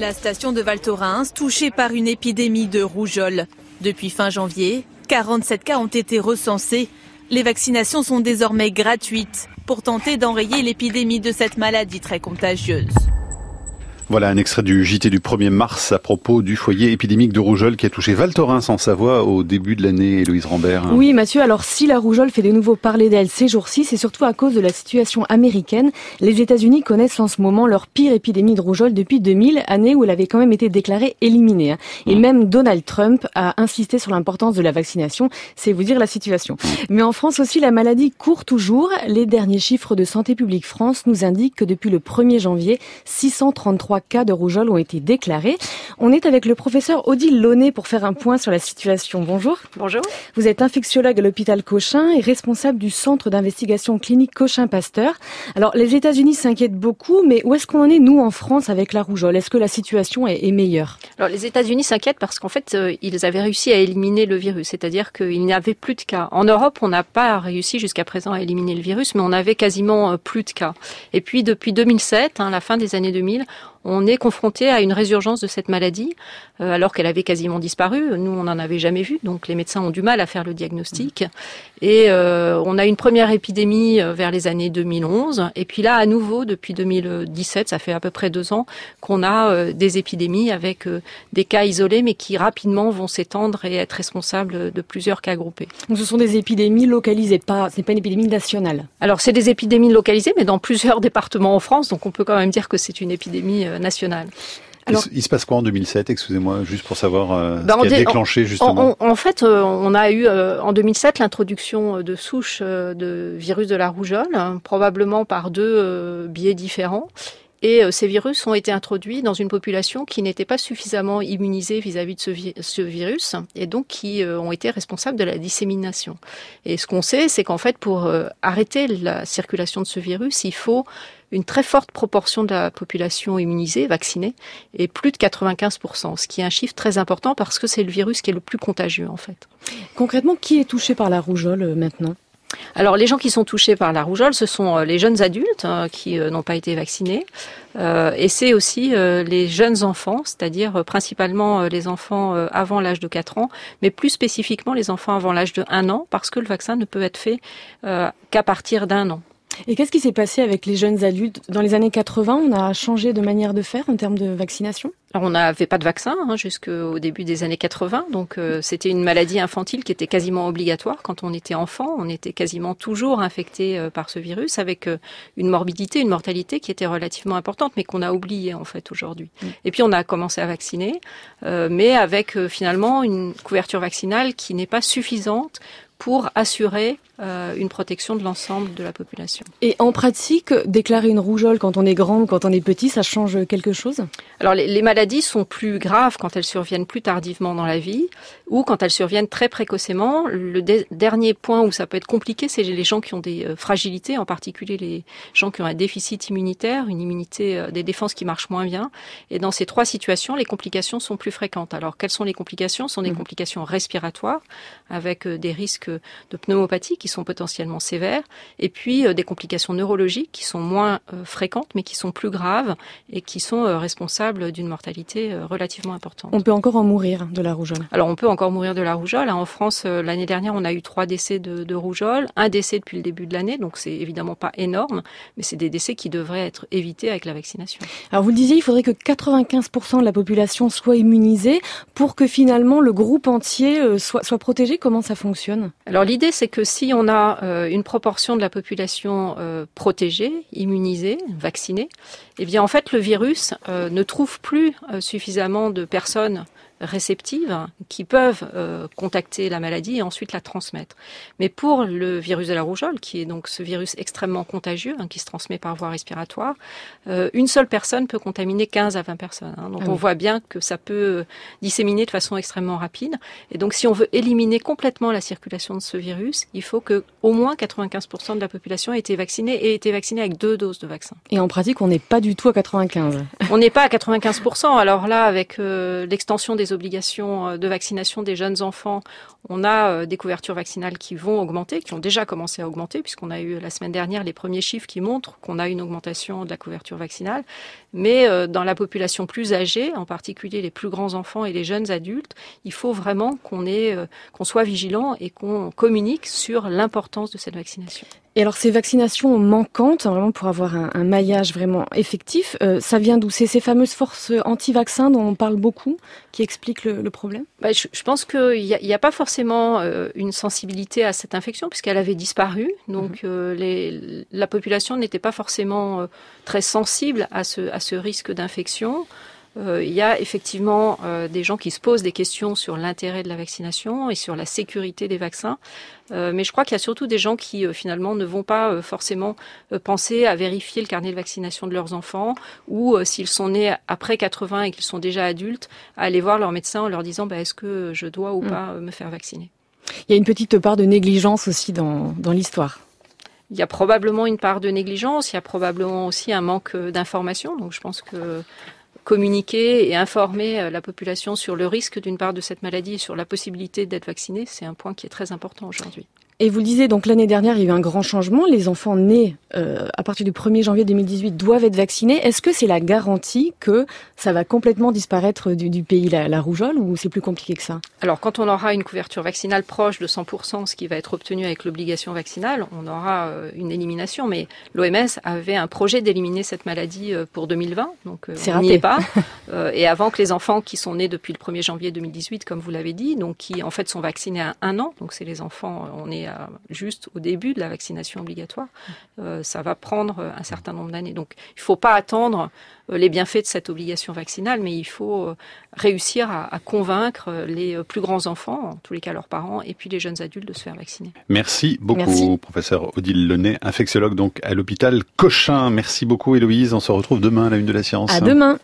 La station de Val Thorens, touchée par une épidémie de rougeole. Depuis fin janvier, 47 cas ont été recensés. Les vaccinations sont désormais gratuites pour tenter d'enrayer l'épidémie de cette maladie très contagieuse. Voilà un extrait du JT du 1er mars à propos du foyer épidémique de rougeole qui a touché Val Thorens en Savoie au début de l'année, Héloïse Rambert. Oui, Mathieu, alors si la rougeole fait de nouveau parler d'elle ces jours-ci, c'est surtout à cause de la situation américaine. Les États-Unis connaissent en ce moment leur pire épidémie de rougeole depuis 2000, année où elle avait quand même été déclarée éliminée. Hein. Et mmh. même Donald Trump a insisté sur l'importance de la vaccination, c'est vous dire la situation. Mmh. Mais en France aussi, la maladie court toujours. Les derniers chiffres de Santé publique France nous indiquent que depuis le 1er janvier, 633 cas de rougeole ont été déclarés. On est avec le professeur Odile Launay pour faire un point sur la situation. Bonjour. Bonjour. Vous êtes infectiologue à l'hôpital Cochin et responsable du centre d'investigation clinique Cochin-Pasteur. Alors, les États-Unis s'inquiètent beaucoup, mais où est-ce qu'on en est, nous, en France, avec la rougeole? Est-ce que la situation est, meilleure? Alors, les États-Unis s'inquiètent parce qu'en fait, euh, ils avaient réussi à éliminer le virus, c'est-à-dire qu'il n'y avait plus de cas. En Europe, on n'a pas réussi jusqu'à présent à éliminer le virus, mais on avait quasiment euh, plus de cas. Et puis, depuis 2007, hein, la fin des années 2000, on est confronté à une résurgence de cette maladie, euh, alors qu'elle avait quasiment disparu. Nous, on n'en avait jamais vu, donc les médecins ont du mal à faire le diagnostic. Et euh, on a une première épidémie euh, vers les années 2011, et puis là, à nouveau, depuis 2017, ça fait à peu près deux ans, qu'on a des épidémies avec des cas isolés, mais qui rapidement vont s'étendre et être responsables de plusieurs cas groupés. Donc ce sont des épidémies localisées, pas, c'est pas une épidémie nationale. Alors c'est des épidémies localisées, mais dans plusieurs départements en France, donc on peut quand même dire que c'est une épidémie euh, il se passe quoi en 2007, excusez-moi, juste pour savoir euh, ce qui a déclenché justement en, fait, euh, on a eu en 2007 l'introduction de souches de virus de la rougeole, hein, probablement par deux biais différents. Et ces virus ont été introduits dans une population qui n'était pas suffisamment immunisée vis-à-vis de ce, virus et donc qui ont été responsables de la dissémination. Et ce qu'on sait, c'est qu'en fait, pour arrêter la circulation de ce virus, il faut une très forte proportion de la population immunisée, vaccinée, et plus de 95%, ce qui est un chiffre très important parce que c'est le virus qui est le plus contagieux en fait. Concrètement, qui est touché par la rougeole euh, maintenant? Alors les gens qui sont touchés par la rougeole, ce sont euh, les jeunes adultes hein, qui euh, n'ont pas été vaccinés, et c'est aussi les jeunes enfants, c'est-à-dire principalement les enfants avant l'âge de 4 ans, mais plus spécifiquement les enfants avant l'âge de 1 an, parce que le vaccin ne peut être fait qu'à partir d'un an. Et qu'est-ce qui s'est passé avec les jeunes adultes Dans les années 80, on a changé de manière de faire en termes de vaccination alors on n'avait pas de vaccin hein, jusqu'au début des années 80, donc euh, c'était une maladie infantile qui était quasiment obligatoire quand on était enfant. On était quasiment toujours infecté euh, par ce virus, avec euh, une morbidité, une mortalité qui était relativement importante, mais qu'on a oublié en fait aujourd'hui. Mm. Et puis on a commencé à vacciner, mais avec finalement une couverture vaccinale qui n'est pas suffisante pour assurer euh, une protection de l'ensemble de la population. Et en pratique, déclarer une rougeole quand on est grand, quand on est petit, ça change quelque chose? Alors les, maladies sont plus graves quand elles surviennent plus tardivement dans la vie ou quand elles surviennent très précocement. Le dernier point où ça peut être compliqué, c'est les gens qui ont des euh, fragilités, en particulier les gens qui ont un déficit immunitaire, une immunité euh, des défenses qui marche moins bien. Et dans ces trois situations, les complications sont plus fréquentes. Alors quelles sont les complications? Ce sont des mmh. complications respiratoires avec des risques de pneumopathie qui sont potentiellement sévères, et puis euh, des complications neurologiques qui sont moins euh, fréquentes, mais qui sont plus graves et qui sont euh, responsables d'une mortalité relativement importante. On peut encore en mourir de la rougeole Alors on peut encore mourir de la rougeole. En France, l'année dernière, on a eu trois décès de, de rougeole, un décès depuis le début de l'année, donc c'est évidemment pas énorme, mais c'est des décès qui devraient être évités avec la vaccination. Alors vous le disiez, il faudrait que 95% de la population soit immunisée pour que finalement le groupe entier soit, soit protégé. Comment ça fonctionne? Alors l'idée, c'est que si on on a euh, une proportion de la population euh, protégée, immunisée, vaccinée, eh bien en fait le virus euh, ne trouve plus suffisamment de personnes réceptives qui peuvent euh, contacter la maladie et ensuite la transmettre. Mais pour le virus de la rougeole, qui est donc ce virus extrêmement contagieux, hein, qui se transmet par voie respiratoire, euh, une seule personne peut contaminer 15 à 20 personnes. Hein. Donc ah on voit bien que ça peut disséminer de façon extrêmement rapide. Et donc si on veut éliminer complètement la circulation de ce virus, il faut que au moins 95% de la population ait été vaccinée et ait été vaccinée avec deux doses de vaccin. Et en pratique, on n'est pas du tout à 95. on n'est pas à 95%. Alors là, avec euh, l'extension des obligations de vaccination des jeunes enfants, on a des couvertures vaccinales qui vont augmenter, qui ont déjà commencé à augmenter, puisqu'on a eu la semaine dernière les premiers chiffres qui montrent qu'on a une augmentation de la couverture vaccinale. Mais dans la population plus âgée, en particulier les plus grands enfants et les jeunes adultes, il faut vraiment qu'on soit vigilant et qu'on communique sur l'importance de cette vaccination. Et alors ces vaccinations manquantes, vraiment pour avoir un, maillage vraiment effectif, euh, ça vient d'où? C'est ces fameuses forces anti-vaccins dont on parle beaucoup qui expliquent le, problème? Bah, je, pense qu'il n'y a, a, pas forcément euh, une sensibilité à cette infection puisqu'elle avait disparu. Donc mhm. euh, les, la population n'était pas forcément très sensible à ce, à ce risque d'infection. Euh, il y a effectivement euh, des gens qui se posent des questions sur l'intérêt de la vaccination et sur la sécurité des vaccins. Euh, mais je crois qu'il y a surtout des gens qui finalement ne vont pas forcément penser à vérifier le carnet de vaccination de leurs enfants ou s'ils sont nés après 80 et qu'ils sont déjà adultes, à aller voir leur médecin en leur disant bah, est-ce que je dois ou mm. pas me faire vacciner. Il y a une petite part de négligence aussi dans, dans l'histoire. Il y a probablement une part de négligence, il y a probablement aussi un manque d'information. Donc je pense que communiquer et informer euh, la population sur le risque d'une part de cette maladie et sur la possibilité d'être vacciné, c'est un point qui est très important aujourd'hui. Et vous le disiez, donc l'année dernière, il y a eu un grand changement. Les enfants nés euh, à partir du 1er janvier 2018 doivent être vaccinés. Est-ce que c'est la garantie que ça va complètement disparaître du, pays, la, rougeole, ou c'est plus compliqué que ça? Alors, quand on aura une couverture vaccinale proche de 100%, ce qui va être obtenu avec l'obligation vaccinale, on aura euh, une élimination. Mais l'OMS avait un projet d'éliminer cette maladie euh, pour 2020, donc on n'y est pas. et avant que les enfants qui sont nés depuis le 1er janvier 2018, comme vous l'avez dit, donc qui en fait sont vaccinés à un an, donc c'est les enfants, on est juste au début de la vaccination obligatoire, euh, ça va prendre un certain nombre d'années. Donc il ne faut pas attendre euh, les bienfaits de cette obligation vaccinale, mais il faut euh, réussir à, convaincre les plus grands enfants, en tous les cas leurs parents, et puis les jeunes adultes de se faire vacciner. Merci beaucoup, professeur Odile Lenay, infectiologue donc à l'hôpital Cochin. Merci beaucoup, Héloïse. On se retrouve demain à la Une de la Science. À demain.